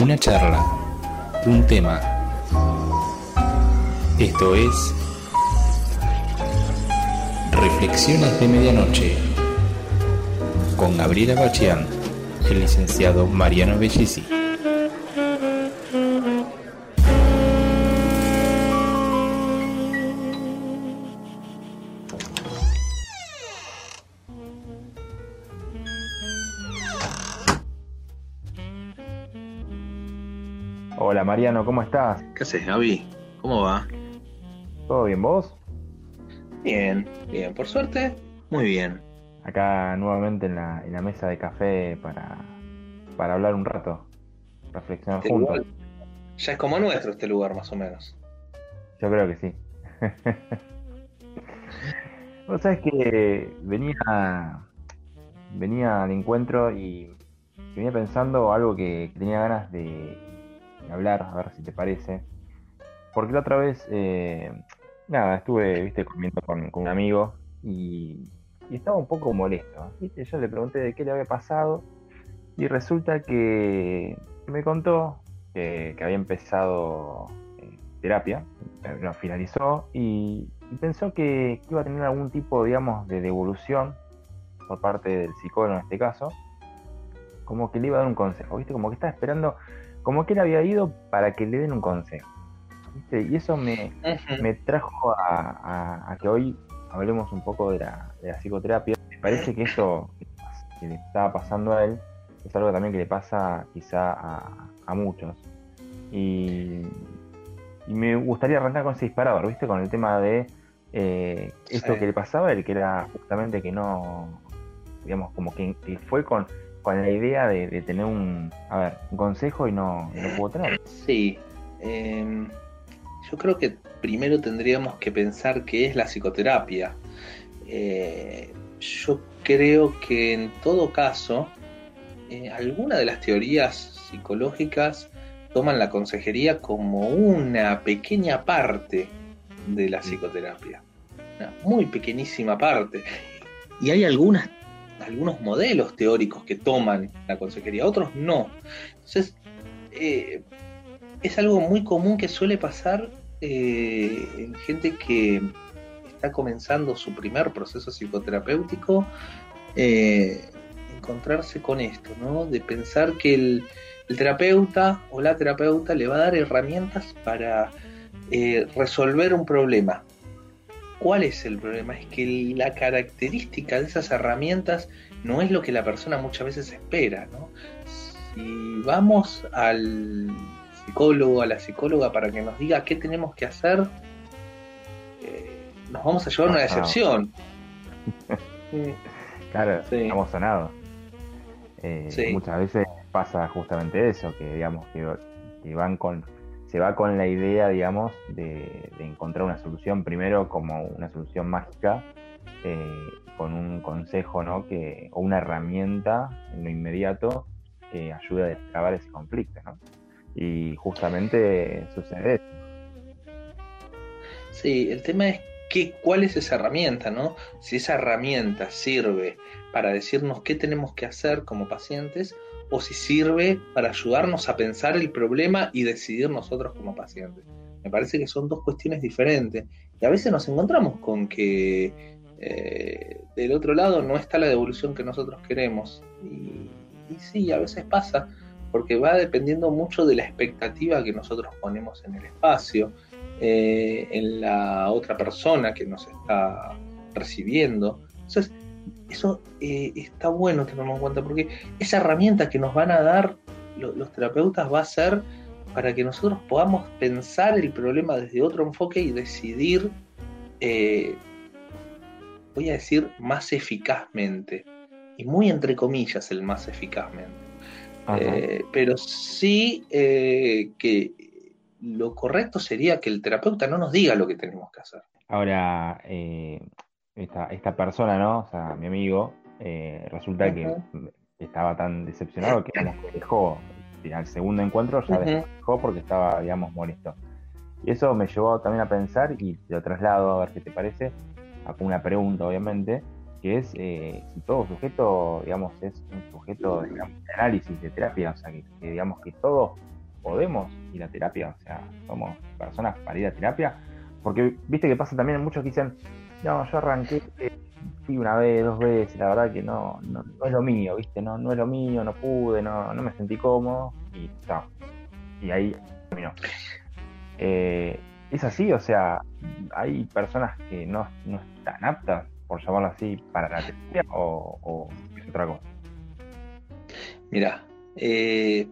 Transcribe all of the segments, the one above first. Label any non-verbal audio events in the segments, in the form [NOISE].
Una charla, un tema. Esto es Reflexiones de Medianoche con Gabriela Bachián, el licenciado Mariano Bellisi. Mariano, ¿cómo estás? ¿Qué haces, Gaby? ¿Cómo va? ¿Todo bien vos? Bien, bien, por suerte, muy bien. Acá nuevamente en la, en la mesa de café para, para hablar un rato, reflexionar Este juntos. lugar ya es como nuestro este lugar, más o menos. Yo creo que sí. [LAUGHS] Vos sabés que venía, venía al encuentro y venía pensando algo que, tenía ganas de hablar, a ver si te parece. Porque la otra vez, eh, nada, estuve, viste, comiendo con, un amigo y, estaba un poco molesto. ¿viste? Yo le pregunté de qué le había pasado y resulta que me contó que, había empezado eh, terapia, eh, lo finalizó y, y pensó que, que iba a tener algún tipo, digamos, de devolución por parte del psicólogo en este caso, como que le iba a dar un consejo, ¿viste? Como que estaba esperando, como que él había ido para que le den un consejo, ¿viste? Y eso me, me trajo a, a- a que hoy hablemos un poco de la, de la psicoterapia. Me parece que eso que le estaba pasando a él es algo también que le pasa quizá a, a muchos. Y, y me gustaría arrancar con ese disparador, ¿viste? Con el tema de eh, esto Sí. que le pasaba a él, que era justamente que no, digamos, como que, que fue con, con la idea de, de tener un, a ver, un consejo y no, no pudo tener. Sí, em, yo creo que primero tendríamos que pensar qué es la psicoterapia. Eh, yo creo que en todo caso, eh, alguna de las teorías psicológicas toman la consejería como una pequeña parte de la psicoterapia, una muy pequeñísima parte. Y hay algunas, algunos modelos teóricos que toman la consejería, otros no. Entonces, eh, es algo muy común que suele pasar eh, en gente que está comenzando su primer proceso psicoterapéutico, eh, encontrarse con esto, ¿no? De pensar que el, el terapeuta o la terapeuta le va a dar herramientas para eh, resolver un problema. ¿Cuál es el problema? Es que la característica de esas herramientas no es lo que la persona muchas veces espera, ¿no? Si vamos al psicólogo, a la psicóloga para que nos diga qué tenemos que hacer, eh, nos vamos a llevar una decepción. [LAUGHS] Claro, Sí. estamos sonados. Eh, Sí. Muchas veces pasa justamente eso, que digamos que, que van con, se va con la idea, digamos, de, encontrar una solución primero como una solución mágica, eh, con un consejo, ¿no? Que, o una herramienta en lo inmediato que ayude a destrabar ese conflicto, ¿no? Y justamente sucede eso. Sí, el tema es que, cuál es esa herramienta, ¿no? Si esa herramienta sirve para decirnos qué tenemos que hacer como pacientes o si sirve para ayudarnos a pensar el problema y decidir nosotros como pacientes. Me parece que son dos cuestiones diferentes. Y a veces nos encontramos con que eh, del otro lado no está la devolución que nosotros queremos. Y sí, a veces pasa, porque va dependiendo mucho de la expectativa que nosotros ponemos en el espacio eh, en la otra persona que nos está recibiendo. Entonces, eso eh, está bueno tenerlo en cuenta porque esa herramienta que nos van a dar lo- los terapeutas va a ser para que nosotros podamos pensar el problema desde otro enfoque y decidir, eh, voy a decir, más eficazmente. Y muy entre comillas el más eficazmente. Eh, pero sí que lo correcto sería que el terapeuta no nos diga lo que tenemos que hacer. Ahora, eh, esta, esta persona, ¿no? O sea, mi amigo, eh, resulta que estaba tan decepcionado que que dejó, al segundo encuentro ya Ujú. dejó porque estaba, digamos, molesto. Y eso me llevó también a pensar, y te lo traslado a ver qué te parece, a una pregunta, obviamente, que es eh, si todo sujeto, digamos, es un sujeto de análisis de terapia, o sea, que, digamos que todos podemos ir a terapia, o sea, somos personas para ir a terapia, porque viste que pasa también muchos que dicen, no, yo arranqué, fui una vez, dos veces, la verdad que no, no, es lo mío, viste, no, no es lo mío, no pude, no, no me sentí cómodo, y está. Y ahí terminó. Eh, es así, o sea, hay personas que no, no están aptas por llamarlo así, para la terapia o, es otra cosa? Mira, eh,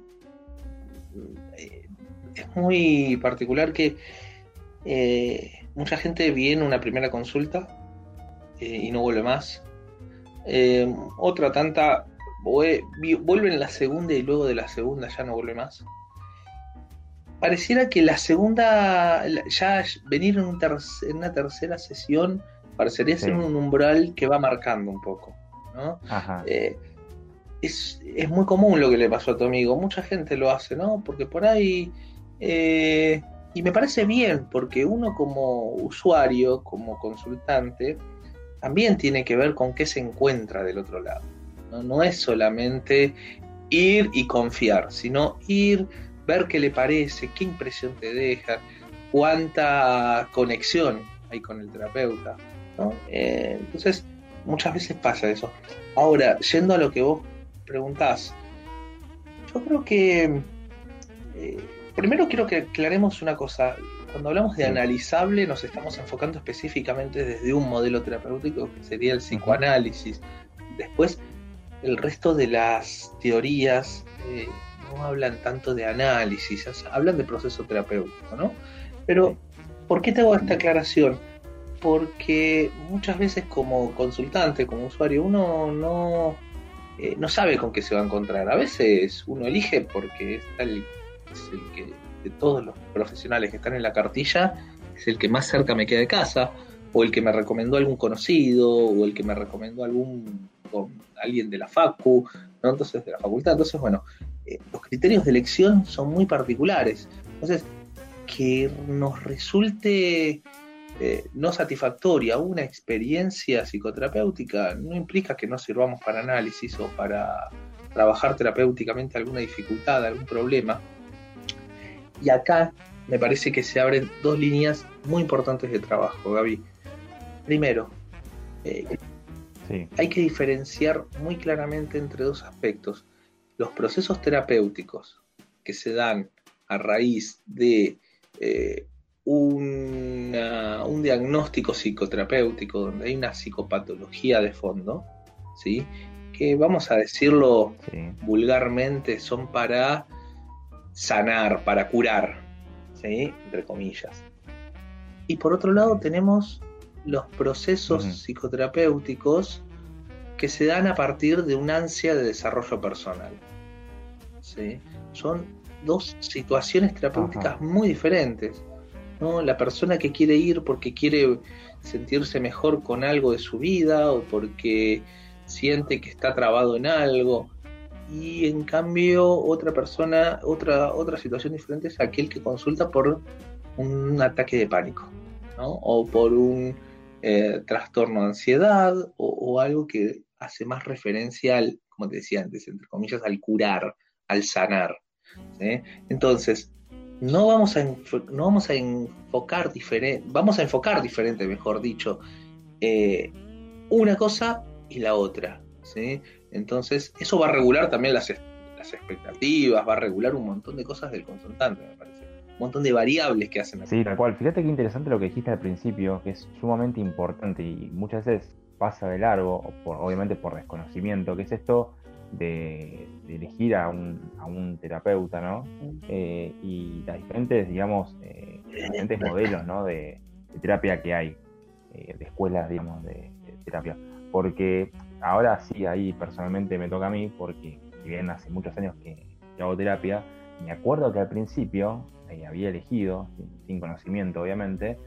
es muy particular que eh, mucha gente viene una primera consulta eh, y no vuelve más. otra tanta vuelve en la segunda y luego de la segunda ya no vuelve más. Pareciera que la segunda, ya venir en una tercera sesión Parecería ser un umbral que va marcando un poco. ¿no? Eh, es, muy común lo que le pasó a tu amigo. Mucha gente lo hace, ¿no? Porque por ahí. Eh, y me parece bien, porque uno como usuario, como consultante, también tiene que ver con qué se encuentra del otro lado. No, no es solamente ir y confiar, sino ir, ver qué le parece, qué impresión te deja, cuánta conexión hay con el terapeuta. Eh, entonces, muchas veces pasa eso. Ahora, yendo a lo que vos preguntás, yo creo que eh, primero quiero que aclaremos una cosa. Cuando hablamos de analizable, nos estamos enfocando específicamente desde un modelo terapéutico que sería el psicoanálisis. Después, el resto de las teorías eh, no hablan tanto de análisis, hablan de proceso terapéutico, ¿no? Pero, ¿por qué te hago esta aclaración? porque muchas veces como consultante, como usuario, uno no, eh, no sabe con qué se va a encontrar. A veces uno elige porque es, el, que de todos los profesionales que están en la cartilla es el que más cerca me queda de casa, o el que me recomendó algún conocido, o el que me recomendó algún alguien de la facu, ¿no? entonces de la facultad. Entonces, bueno, eh, los criterios de elección son muy particulares. Entonces, que nos resulte eh, no satisfactoria una experiencia psicoterapéutica no implica que no sirvamos para análisis o para trabajar terapéuticamente alguna dificultad, algún problema. Y acá me parece que se abren dos líneas muy importantes de trabajo, Gaby. Primero, eh, hay que diferenciar muy claramente entre dos aspectos. Los procesos terapéuticos que se dan a raíz de eh, un diagnóstico psicoterapéutico donde hay una psicopatología de fondo, ¿sí? que vamos a decirlo vulgarmente, son para sanar, para curar, ¿sí? entre comillas. Y por otro lado tenemos los procesos psicoterapéuticos que se dan a partir de una ansia de desarrollo personal. ¿sí? Son dos situaciones terapéuticas muy diferentes. La persona que quiere ir porque quiere sentirse mejor con algo de su vida o porque siente que está trabado en algo. Y en cambio otra persona, otra, otra situación diferente es aquel que consulta por un ataque de pánico, O por un eh, trastorno de ansiedad o, algo que hace más referencia al, como te decía antes, entre comillas, al curar, al sanar. Entonces, no vamos a, no vamos a enfocar diferente, vamos a enfocar diferente, mejor dicho, eh, una cosa y la otra. ¿sí? Entonces, eso va a regular también las, las expectativas, va a regular un montón de cosas del consultante, me parece. Un montón de variables que hacen. Sí, tal cual. Fíjate qué interesante lo que dijiste al principio, que es sumamente importante y muchas veces pasa de largo, obviamente por desconocimiento, que es esto de, elegir a un, a un, terapeuta, ¿no? Eh, y las diferentes, digamos, eh, diferentes modelos, ¿no? De, terapia que hay, eh, de escuelas, digamos, de, terapia. Porque ahora sí, ahí personalmente me toca a mí, porque si bien hace muchos años que, hago terapia, me acuerdo que al principio había elegido, sin, conocimiento obviamente,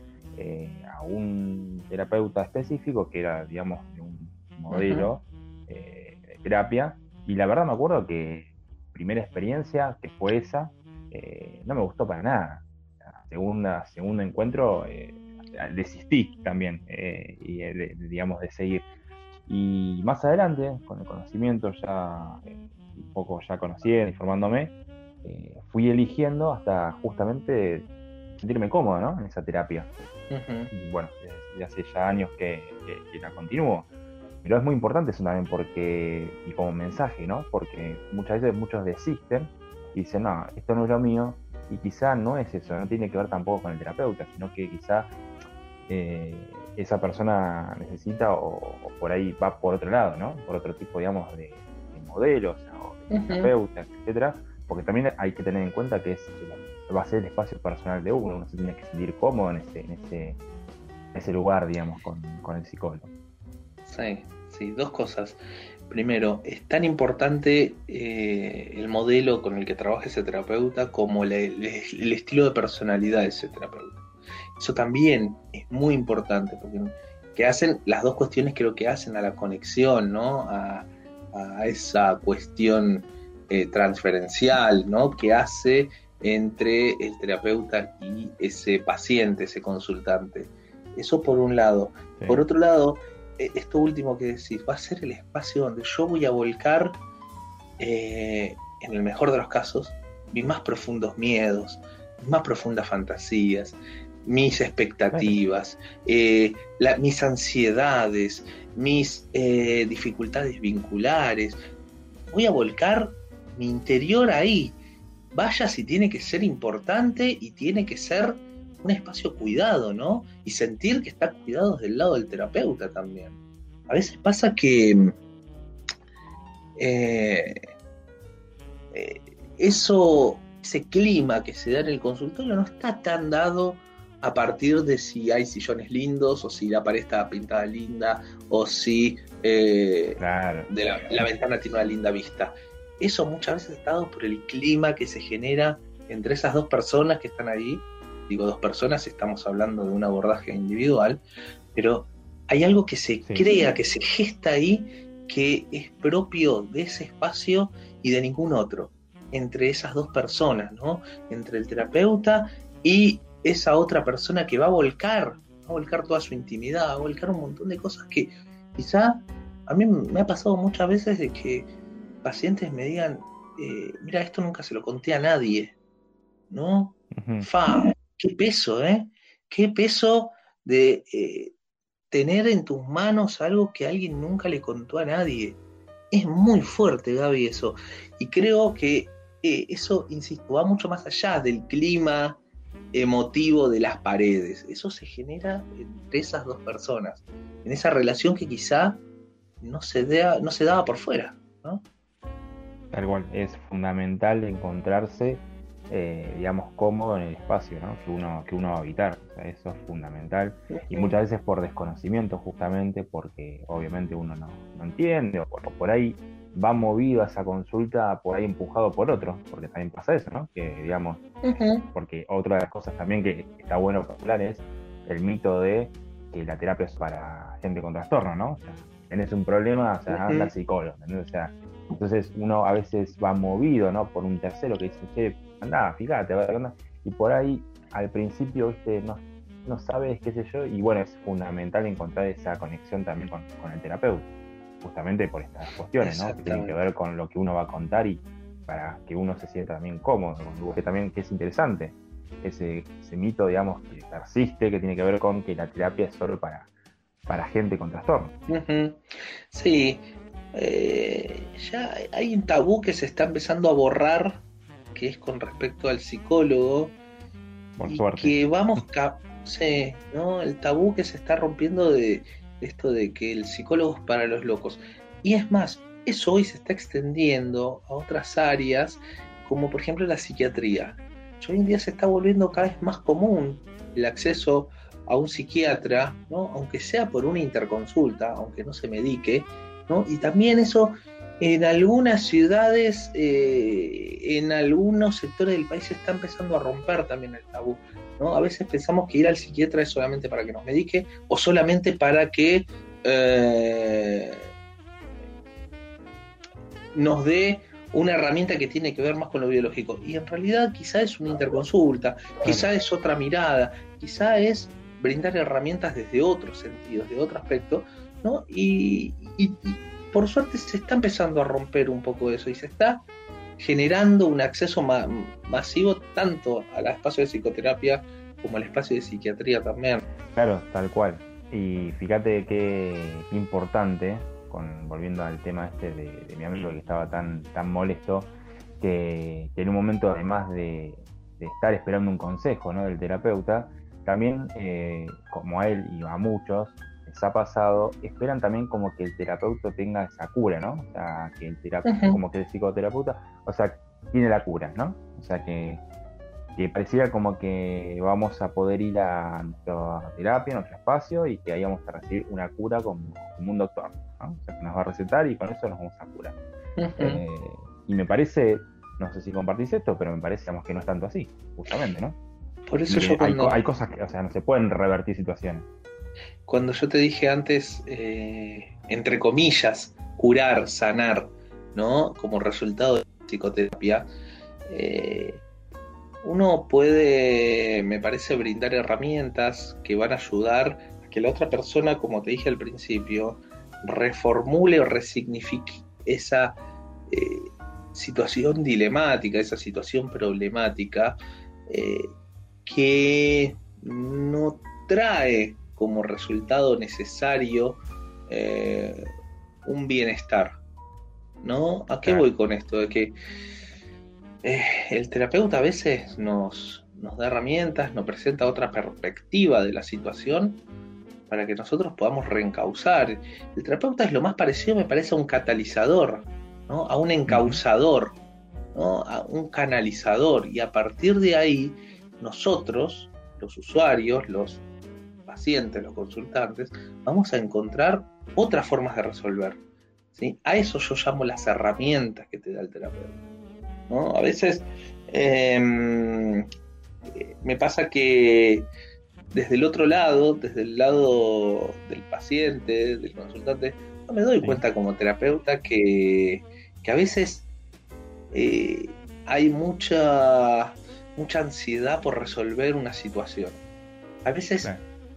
a un terapeuta específico que era, digamos, de un modelo de terapia y la verdad me acuerdo que primera experiencia, que fue esa, eh, no me gustó para nada. Segunda, segundo encuentro, eh, desistí también, eh, y, digamos, de seguir. Y más adelante, con el conocimiento ya, eh, un poco ya conociendo, informándome, eh, fui eligiendo hasta justamente sentirme cómodo ¿no? en esa terapia. Y bueno, desde hace ya años que, la continúo. Pero es muy importante eso también porque, y como mensaje, ¿no? Porque muchas veces muchos desisten y dicen, no, esto no es lo mío, y quizá no es eso, no tiene que ver tampoco con el terapeuta, sino que quizá eh, esa persona necesita o, por ahí va por otro lado, ¿no? Por otro tipo, digamos, de, modelos o de terapeutas, etcétera, porque también hay que tener en cuenta que es va a ser el espacio personal de uno, uno se tiene que sentir cómodo en ese, en ese, ese lugar, digamos, con, con el psicólogo. Sí, sí, dos cosas. Primero, es tan importante eh, el modelo con el que trabaja ese terapeuta como el, estilo de personalidad de ese terapeuta. Eso también es muy importante, porque que hacen las dos cuestiones creo que hacen a la conexión, ¿no? A, esa cuestión eh, transferencial, ¿no? Que hace entre el terapeuta y ese paciente, ese consultante. Eso por un lado. Por otro lado, esto último que decís, va a ser el espacio donde yo voy a volcar, eh, en el mejor de los casos, mis más profundos miedos, mis más profundas fantasías, mis expectativas, eh, mis ansiedades, mis eh, dificultades vinculares. Voy a volcar mi interior ahí. Vaya si tiene que ser importante y tiene que ser un espacio cuidado, ¿no? Y sentir que está cuidado del lado del terapeuta también. A veces pasa que eh, eh, eso, ese clima que se da en el consultorio no está tan dado a partir de si hay sillones lindos o si la pared está pintada linda o si eh, de la, la, ventana tiene una linda vista. Eso muchas veces está dado por el clima que se genera entre esas dos personas que están ahí digo dos personas, estamos hablando de un abordaje individual, pero hay algo que se crea, que se gesta ahí, que es propio de ese espacio y de ningún otro, entre esas dos personas, ¿no? Entre el terapeuta y esa otra persona que va a volcar, va a volcar toda su intimidad, va a volcar un montón de cosas que quizá a mí me ha pasado muchas veces de que pacientes me digan, eh, mira, esto nunca se lo conté a nadie, ¿no? Fa, qué peso, ¿eh? Qué peso de eh, tener en tus manos algo que alguien nunca le contó a nadie. Es muy fuerte, Gaby, eso. Y creo que eh, eso, insisto, va mucho más allá del clima emotivo de las paredes. Eso se genera entre esas dos personas, en esa relación que quizá no se, no se daba por fuera. ¿no? Tal cual, es fundamental encontrarse eh, digamos, cómodo en el espacio que, uno, que uno va a habitar. eso es fundamental. Y muchas veces por desconocimiento, justamente, porque obviamente uno no, entiende, o por, ahí va movido a esa consulta, por ahí empujado por otro, porque también pasa eso, ¿no? Que, digamos, porque otra de las cosas también que está bueno hablar es el mito de que la terapia es para gente con trastorno, ¿no? O sea, tenés un problema, o sea, anda al psicólogo, O sea, entonces uno a veces va movido, ¿no? Por un tercero que dice, che, anda, fíjate, y por ahí al principio, viste, no, no sabes, qué sé yo, y bueno, es fundamental encontrar esa conexión también con, el terapeuta, justamente por estas cuestiones, ¿no? Que tienen que ver con lo que uno va a contar y para que uno se sienta también cómodo, que también que es interesante, ese, ese mito, digamos, que persiste, que tiene que ver con que la terapia es solo para, para gente con trastorno. Sí, eh, ya hay un tabú que se está empezando a borrar que es con respecto al psicólogo. y que vamos, sí, ¿no? El tabú que se está rompiendo de, esto de que el psicólogo es para los locos. Y es más, eso hoy se está extendiendo a otras áreas, como por ejemplo la psiquiatría. Hoy en día se está volviendo cada vez más común el acceso a un psiquiatra, ¿no? aunque sea por una interconsulta, aunque no se medique, ¿no? y también eso en algunas ciudades, eh, en algunos sectores del país se está empezando a romper también el tabú. ¿no? A veces pensamos que ir al psiquiatra es solamente para que nos medique o solamente para que eh, nos dé una herramienta que tiene que ver más con lo biológico. Y en realidad quizá es una interconsulta, quizá es otra mirada, quizá es brindar herramientas desde otros sentidos, de otro aspecto, ¿no? Y, y, por suerte se está empezando a romper un poco eso y se está generando un acceso masivo tanto al espacio de psicoterapia como al espacio de psiquiatría también. Claro, tal cual. Y fíjate qué importante, volviendo al tema este de, mi amigo que estaba tan, tan molesto, que, en un momento además de, estar esperando un consejo ¿no? del terapeuta, también eh, como a él y a muchos, les ha pasado, esperan también como que el terapeuta tenga esa cura, ¿no? O sea, que el terapeuta, como que el psicoterapeuta, o sea, tiene la cura, ¿no? O sea, que, que pareciera como que vamos a poder ir a nuestra terapia, a nuestro espacio, y que ahí vamos a recibir una cura como, un doctor, ¿no? O sea, que nos va a recetar y con eso nos vamos a curar. Eh, y me parece, no sé si compartís esto, pero me parece que no es tanto así, justamente, ¿no? Por eso yo hay, hay cosas que, o sea, no se pueden revertir situaciones cuando yo te dije antes, eh, entre comillas, curar, sanar, ¿no? Como resultado de la psicoterapia, eh, uno puede, me parece, brindar herramientas que van a ayudar a que la otra persona, como te dije al principio, reformule o resignifique esa eh, situación dilemática, esa situación problemática que no trae como resultado necesario eh, un bienestar. ¿No? ¿A qué voy con esto? De que eh, el terapeuta a veces nos, nos da herramientas, nos presenta otra perspectiva de la situación para que nosotros podamos reencauzar. El terapeuta es lo más parecido, me parece, a un catalizador, ¿no? a un encausador, ¿no? a un canalizador. Y a partir de ahí, nosotros, los usuarios, los pacientes, los consultantes, vamos a encontrar otras formas de resolver. ¿sí? A eso yo llamo las herramientas que te da el terapeuta. ¿no? A veces em, me pasa que desde el otro lado, desde el lado del paciente, del consultante, no me doy cuenta como terapeuta que, a veces eh, hay mucha, mucha ansiedad por resolver una situación. A veces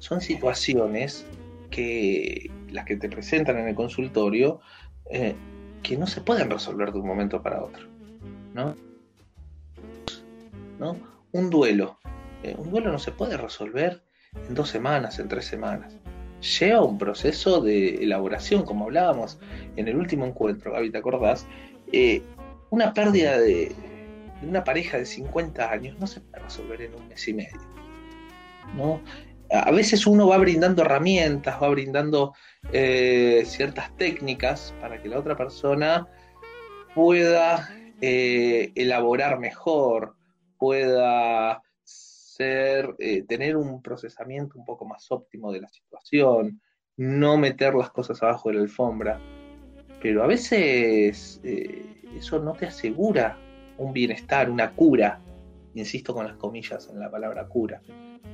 son situaciones que las que te presentan en el consultorio eh, que no se pueden resolver de un momento para otro. ¿no? ¿No? Un duelo. Eh, un duelo no se puede resolver en dos semanas, en tres semanas. Lleva un proceso de elaboración, como hablábamos en el último encuentro, Gaby, ¿te acordás? Eh, una pérdida de, de, una pareja de 50 años no se puede resolver en un mes y medio. ¿no? A veces uno va brindando herramientas, va brindando eh, ciertas técnicas para que la otra persona pueda eh, elaborar mejor, pueda ser, eh, tener un procesamiento un poco más óptimo de la situación, no meter las cosas abajo de la alfombra. Pero a veces eso no te asegura un bienestar, una cura. Insisto con las comillas en la palabra cura.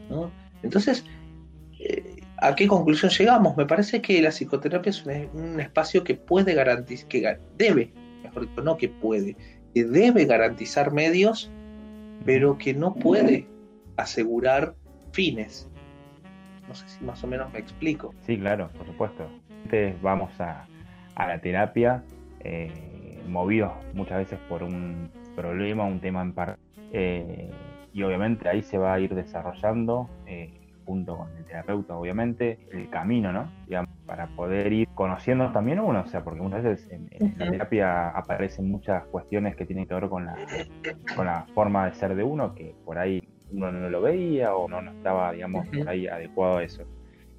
¿no? Entonces, eh, ¿a qué conclusión llegamos? Me parece que la psicoterapia es un, espacio que puede garantizar, que debe, mejor dicho, no que puede, que debe garantizar medios, pero que no puede asegurar fines. No sé si más o menos me explico. Sí, claro, por supuesto. Entonces vamos a, la terapia, eh, movidos muchas veces por un problema, un tema en par. Eh, y obviamente ahí se va a ir desarrollando, eh, junto con el terapeuta, obviamente, el camino, ¿no? Digamos, para poder ir conociendo también uno, o sea, porque muchas veces en, la terapia aparecen muchas cuestiones que tienen que ver con la, con la forma de ser de uno, que por ahí uno no lo veía o no, no estaba, digamos, por ahí adecuado a eso.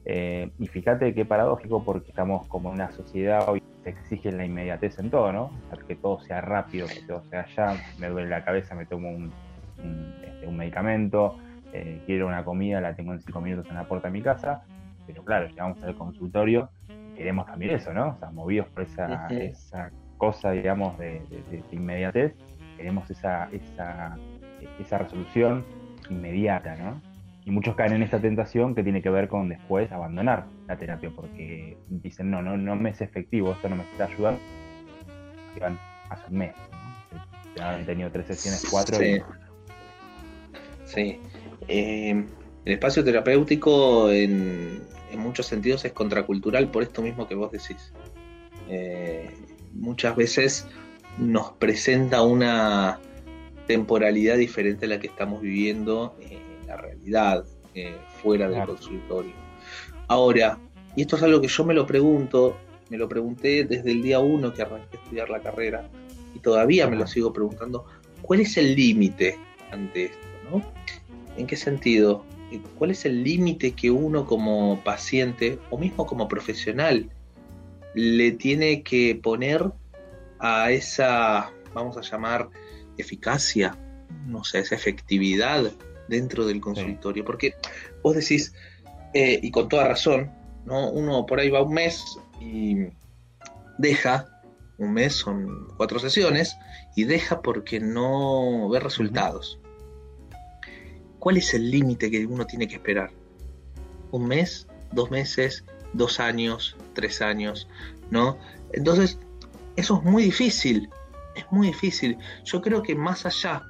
Eh, y fíjate qué paradójico porque estamos como en una sociedad hoy se exige la inmediatez en todo, ¿no? que todo sea rápido, que todo sea ya, me duele la cabeza, me tomo un, este, un, medicamento, eh, quiero una comida, la tengo en cinco minutos en la puerta de mi casa, pero claro, llegamos al consultorio queremos también eso, ¿no? O sea, movidos por esa, esa cosa, digamos, de, inmediatez, queremos esa, esa, esa resolución inmediata, ¿no? Y muchos caen en esta tentación que tiene que ver con después abandonar la terapia porque dicen, no, no, no me es efectivo, esto no me está ayudando. Que van hace un mes, ¿no? han tenido tres sesiones, cuatro. Sí. Eh, el espacio terapéutico en, en muchos sentidos es contracultural por esto mismo que vos decís. Eh, muchas veces nos presenta una temporalidad diferente a la que estamos viviendo en la realidad, eh, fuera del consultorio. Ahora, y esto es algo que yo me lo pregunto, me lo pregunté desde el día uno que arranqué a estudiar la carrera, y todavía me lo sigo preguntando, ¿cuál es el límite ante esto? ¿No? ¿En qué sentido? ¿Cuál es el límite que uno como paciente o mismo como profesional le tiene que poner a esa, vamos a llamar, eficacia, no sé, esa efectividad dentro del consultorio? Porque vos decís, eh, y con toda razón, ¿no? Uno por ahí va un mes y deja, un mes son cuatro sesiones, y deja porque no ve resultados. ¿Cuál es el límite que uno tiene que esperar? ¿Un mes? ¿Dos meses? ¿Dos años? ¿Tres años? ¿No? Entonces, eso es muy difícil. Es muy difícil. Yo creo que más allá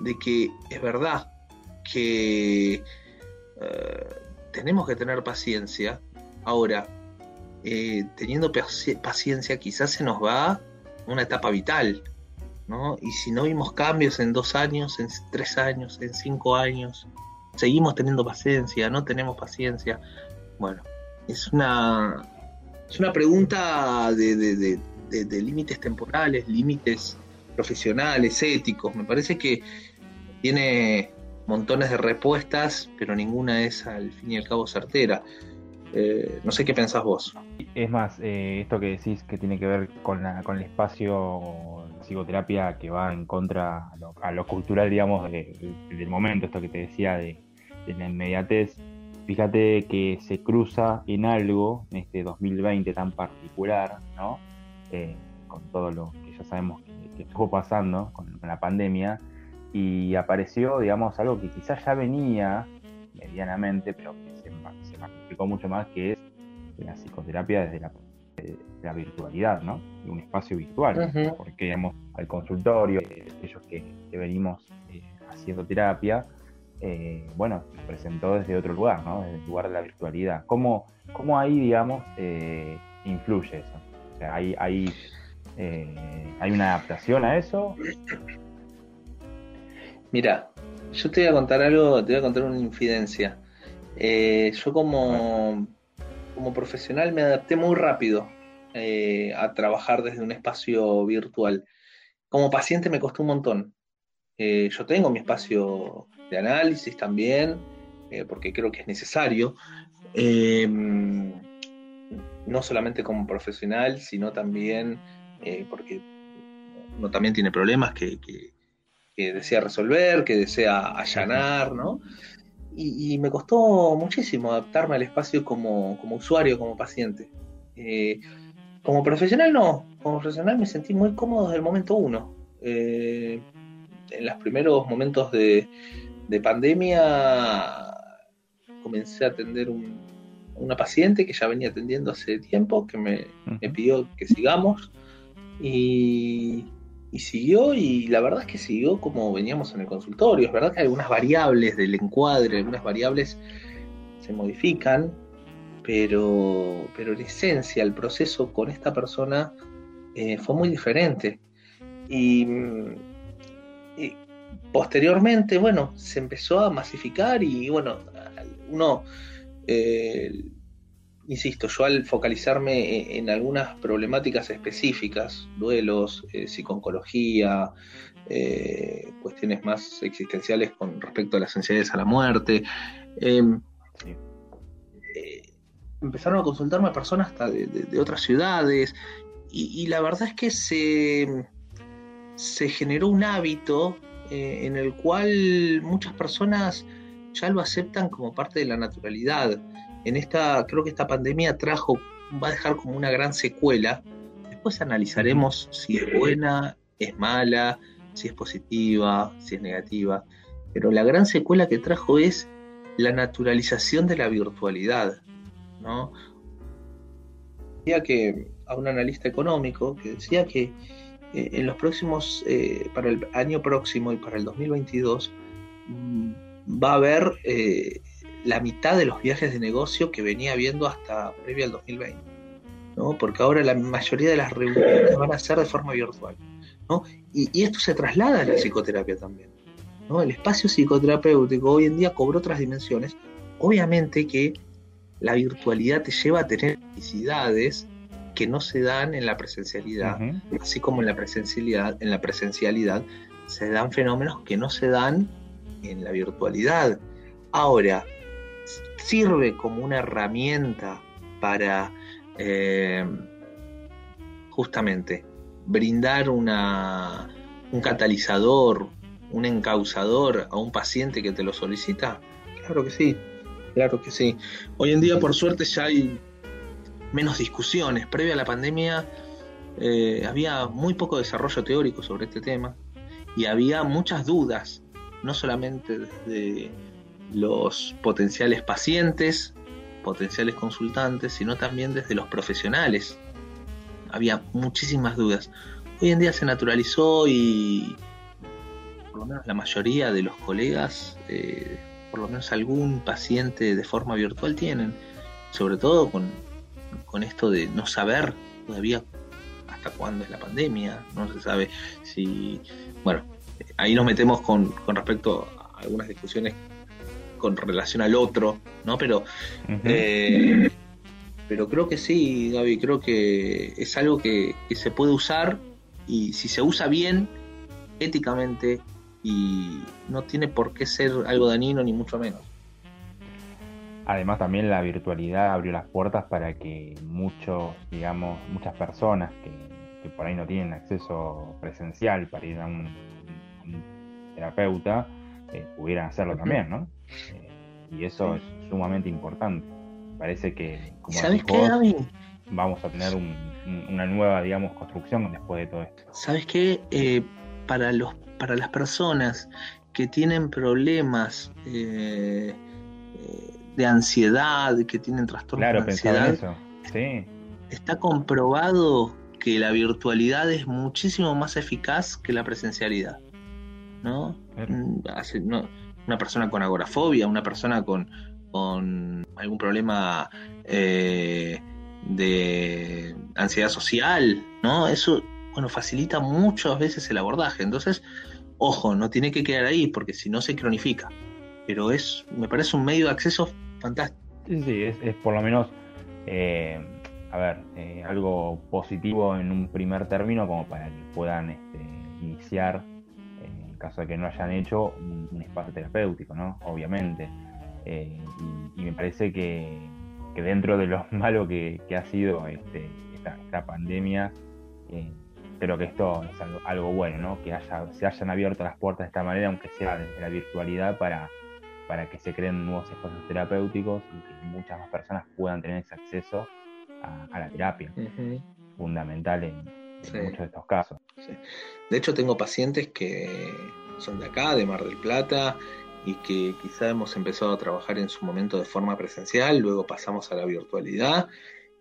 de que es verdad que eh, tenemos que tener paciencia, ahora, eh, teniendo paciencia, quizás se nos va una etapa vital. Y si no vimos cambios en dos años, en tres años, en cinco años, seguimos teniendo paciencia, no tenemos paciencia. Bueno, es una, es una pregunta de, límites temporales, límites profesionales, éticos. Me parece que tiene montones de respuestas, pero ninguna es al fin y al cabo certera. Eh, no sé qué pensás vos. Es más, eh, esto que decís que tiene que ver con, la, con el espacio psicoterapia que va en contra a lo, cultural, digamos, del momento, esto que te decía de, la inmediatez. Fíjate que se cruza en algo, en este 2020 tan particular, ¿no? Eh, con todo lo que ya sabemos que, estuvo pasando con, la pandemia, y apareció, digamos, algo que quizás ya venía medianamente, pero que mucho más, que es la psicoterapia desde la la virtualidad, ¿no? De un espacio virtual, porque digamos, al consultorio, aquellos que, venimos eh, haciendo terapia, eh, bueno, se presentó desde otro lugar, ¿no? Desde el lugar de la virtualidad. ¿Cómo, cómo ahí, digamos, eh, influye eso? O sea, ¿hay, hay, ¿hay una adaptación a eso? Mira, yo te voy a contar algo, te voy a contar una infidencia. Yo como como profesional me adapté muy rápido eh, a trabajar desde un espacio virtual. Como paciente me costó un montón. Eh, yo tengo mi espacio de análisis también, eh, porque creo que es necesario. Em, no solamente como profesional, sino también porque uno también tiene problemas que, que desea resolver, que desea allanar, ¿no? Y, me costó muchísimo adaptarme al espacio como, usuario, como paciente. Eh, como profesional no, como profesional me sentí muy cómodo desde el momento uno. Eh, en los primeros momentos de, pandemia comencé a atender una paciente que ya venía atendiendo hace tiempo, que me, me pidió que sigamos. Y, y siguió y la verdad es que siguió como veníamos en el consultorio. Es verdad que algunas variables del encuadre, algunas variables se modifican, pero, pero en esencia el proceso con esta persona eh, fue muy diferente. Y, posteriormente, bueno, se empezó a masificar y bueno, uno... Eh, insisto, yo al focalizarme en algunas problemáticas específicas, duelos, eh, psiconcología, eh, cuestiones más existenciales con respecto a las sensibilidades a la muerte, em, eh, empezaron a consultarme personas hasta de, otras ciudades y, la verdad es que se, se generó un hábito en el cual muchas personas ya lo aceptan como parte de la naturalidad en esta, creo que esta pandemia trajo, va a dejar como una gran secuela. Después analizaremos si es buena, es mala, si es positiva, si es negativa. Pero la gran secuela que trajo es la naturalización de la virtualidad. ¿no? Decía que a un analista económico que decía que eh, en los próximos, eh, para el año próximo y para el 2022, mm, va a haber eh, la mitad de los viajes de negocio que venía habiendo hasta previo al 2020. ¿no? Porque ahora la mayoría de las reuniones van a ser de forma virtual. ¿no? Y, esto se traslada a la psicoterapia también. ¿no? El espacio psicoterapéutico hoy en día cobró otras dimensiones. Obviamente que la virtualidad te lleva a tener necesidades que no se dan en la presencialidad, así como en la presencialidad, en la presencialidad se dan fenómenos que no se dan en la virtualidad. Ahora, sirve como una herramienta para eh, justamente brindar una, un catalizador, un encausador a un paciente que te lo solicita? Claro que sí, claro que sí. Hoy en día, por suerte, ya hay menos discusiones. Previa a la pandemia eh, había muy poco desarrollo teórico sobre este tema y había muchas dudas, no solamente desde los potenciales pacientes, potenciales consultantes, sino también desde los profesionales. Había muchísimas dudas. Hoy en día se naturalizó y por lo menos la mayoría de los colegas, eh, por lo menos algún paciente de forma virtual tienen, sobre todo con, con esto de no saber todavía hasta cuándo es la pandemia, no se sabe si, bueno, ahí nos metemos con, con respecto a algunas discusiones con relación al otro, ¿no? Pero, eh, pero creo que sí, Gaby, creo que es algo que, se puede usar y si se usa bien, éticamente, y no tiene por qué ser algo dañino ni mucho menos. Además también la virtualidad abrió las puertas para que muchos, digamos, muchas personas que, que por ahí no tienen acceso presencial para ir a un, terapeuta, eh, pudieran hacerlo también, ¿no? Eh, y eso es sumamente importante. Parece que, como ¿Sabes qué, vamos a tener una nueva, digamos, construcción después de todo esto. ¿Sabes qué? Eh, para, los, para las personas que tienen problemas de ansiedad, que tienen trastornos de ansiedad, eso. Sí. está comprobado que la virtualidad es muchísimo más eficaz que la presencialidad. ¿No? Mm, una persona con agorafobia, una persona con, con algún problema eh, de ansiedad social, ¿no? Eso, bueno, facilita muchas veces el abordaje. Entonces, ojo, no tiene que quedar ahí porque si no se cronifica. Pero es, me parece un medio de acceso fantástico. Sí, sí, es, por lo menos, eh, a ver, eh, algo positivo en un primer término como para que puedan este, iniciar caso de que no hayan hecho un, espacio terapéutico, ¿no? Obviamente. Eh, y, me parece que, dentro de lo [LAUGHS] malo que, ha sido este, esta, pandemia, eh, creo que esto es algo, bueno, ¿no? Que haya, se hayan abierto las puertas de esta manera, aunque sea desde la virtualidad, para, para que se creen nuevos espacios terapéuticos y que muchas más personas puedan tener ese acceso a, la terapia. Fundamental en, en muchos de estos casos. De hecho, tengo pacientes que son de acá, de Mar del Plata, y que quizá hemos empezado a trabajar en su momento de forma presencial, luego pasamos a la virtualidad,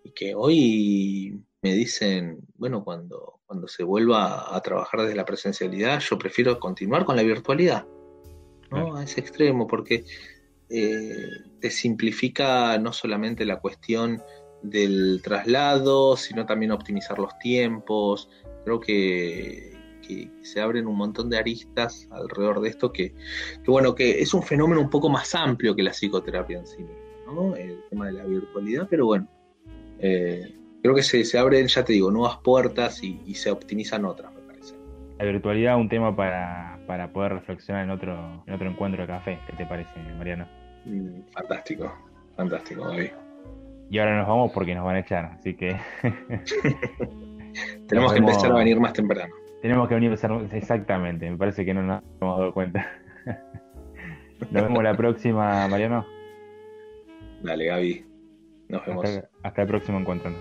y que hoy me dicen, bueno, cuando, cuando se vuelva a trabajar desde la presencialidad, yo prefiero continuar con la virtualidad, ¿no? A ese extremo, porque eh, te simplifica no solamente la cuestión del traslado, sino también optimizar los tiempos. Creo que, se abren un montón de aristas alrededor de esto que, bueno, que es un fenómeno un poco más amplio que la psicoterapia en sí ¿no? El tema de la virtualidad, pero bueno, eh, creo que se, se, abren, ya te digo, nuevas puertas y, se optimizan otras, me parece. La virtualidad un tema para, para poder reflexionar en otro, en otro encuentro de café, ¿qué te parece, Mariano? Mm, fantástico, fantástico, David. Y ahora nos vamos porque nos van a echar, así que. [LAUGHS] Tenemos que empezar a venir más temprano. Tenemos que venir exactamente, me parece que no nos hemos dado cuenta. [LAUGHS] nos vemos la próxima, Mariano. Dale, Gaby. Nos vemos. Hasta, hasta el próximo encuentro.